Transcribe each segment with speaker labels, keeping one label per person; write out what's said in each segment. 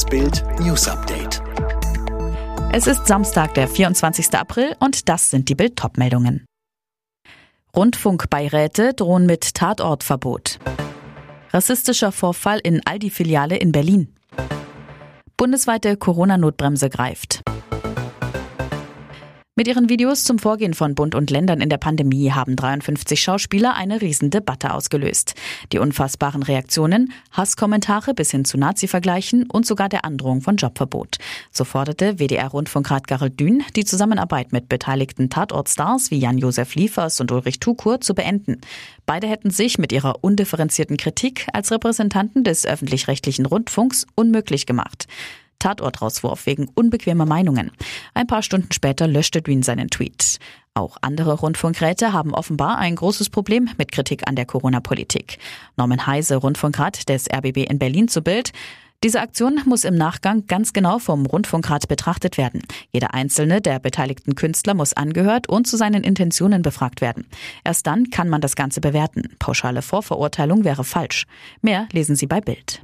Speaker 1: Das Bild News Update.
Speaker 2: Es ist Samstag, der 24. April und das sind die Bild meldungen Rundfunkbeiräte drohen mit Tatortverbot. Rassistischer Vorfall in Aldi-Filiale in Berlin. Bundesweite Corona-Notbremse greift. Mit ihren Videos zum Vorgehen von Bund und Ländern in der Pandemie haben 53 Schauspieler eine Riesendebatte ausgelöst. Die unfassbaren Reaktionen, Hasskommentare bis hin zu Nazi-Vergleichen und sogar der Androhung von Jobverbot. So forderte WDR-Rundfunkrat Garel Dün, die Zusammenarbeit mit beteiligten Tatortstars wie Jan-Josef Liefers und Ulrich Tukur zu beenden. Beide hätten sich mit ihrer undifferenzierten Kritik als Repräsentanten des öffentlich-rechtlichen Rundfunks unmöglich gemacht. Tatortrauswurf wegen unbequemer Meinungen. Ein paar Stunden später löschte Dün seinen Tweet. Auch andere Rundfunkräte haben offenbar ein großes Problem mit Kritik an der Corona-Politik. Norman Heise, Rundfunkrat des RBB in Berlin zu Bild. Diese Aktion muss im Nachgang ganz genau vom Rundfunkrat betrachtet werden. Jeder einzelne der beteiligten Künstler muss angehört und zu seinen Intentionen befragt werden. Erst dann kann man das Ganze bewerten. Pauschale Vorverurteilung wäre falsch. Mehr lesen Sie bei Bild.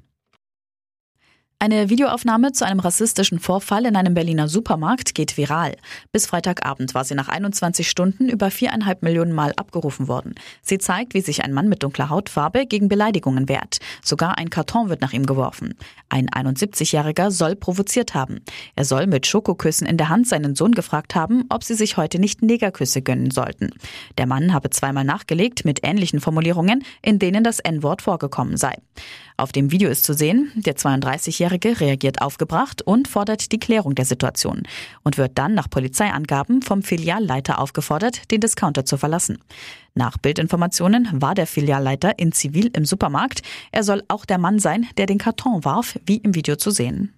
Speaker 2: Eine Videoaufnahme zu einem rassistischen Vorfall in einem Berliner Supermarkt geht viral. Bis Freitagabend war sie nach 21 Stunden über viereinhalb Millionen Mal abgerufen worden. Sie zeigt, wie sich ein Mann mit dunkler Hautfarbe gegen Beleidigungen wehrt. Sogar ein Karton wird nach ihm geworfen. Ein 71-Jähriger soll provoziert haben. Er soll mit Schokoküssen in der Hand seinen Sohn gefragt haben, ob sie sich heute nicht Negerküsse gönnen sollten. Der Mann habe zweimal nachgelegt mit ähnlichen Formulierungen, in denen das N-Wort vorgekommen sei. Auf dem Video ist zu sehen, der 32-Jährige reagiert aufgebracht und fordert die Klärung der Situation und wird dann nach Polizeiangaben vom Filialleiter aufgefordert, den Discounter zu verlassen. Nach Bildinformationen war der Filialleiter in Zivil im Supermarkt. Er soll auch der Mann sein, der den Karton warf, wie im Video zu sehen.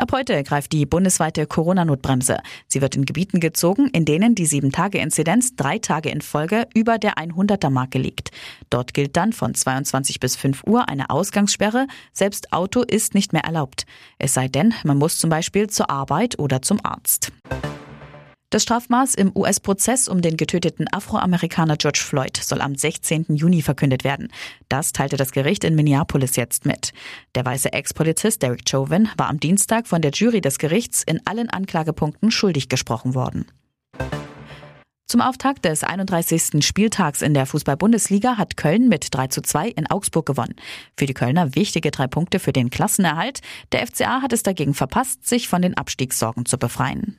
Speaker 2: Ab heute greift die bundesweite Corona-Notbremse. Sie wird in Gebieten gezogen, in denen die 7-Tage-Inzidenz drei Tage in Folge über der 100er-Marke liegt. Dort gilt dann von 22 bis 5 Uhr eine Ausgangssperre. Selbst Auto ist nicht mehr erlaubt. Es sei denn, man muss zum Beispiel zur Arbeit oder zum Arzt. Das Strafmaß im US-Prozess um den getöteten Afroamerikaner George Floyd soll am 16. Juni verkündet werden. Das teilte das Gericht in Minneapolis jetzt mit. Der weiße Ex-Polizist Derek Chauvin war am Dienstag von der Jury des Gerichts in allen Anklagepunkten schuldig gesprochen worden. Zum Auftakt des 31. Spieltags in der Fußball-Bundesliga hat Köln mit 3 zu 2 in Augsburg gewonnen. Für die Kölner wichtige drei Punkte für den Klassenerhalt. Der FCA hat es dagegen verpasst, sich von den Abstiegssorgen zu befreien.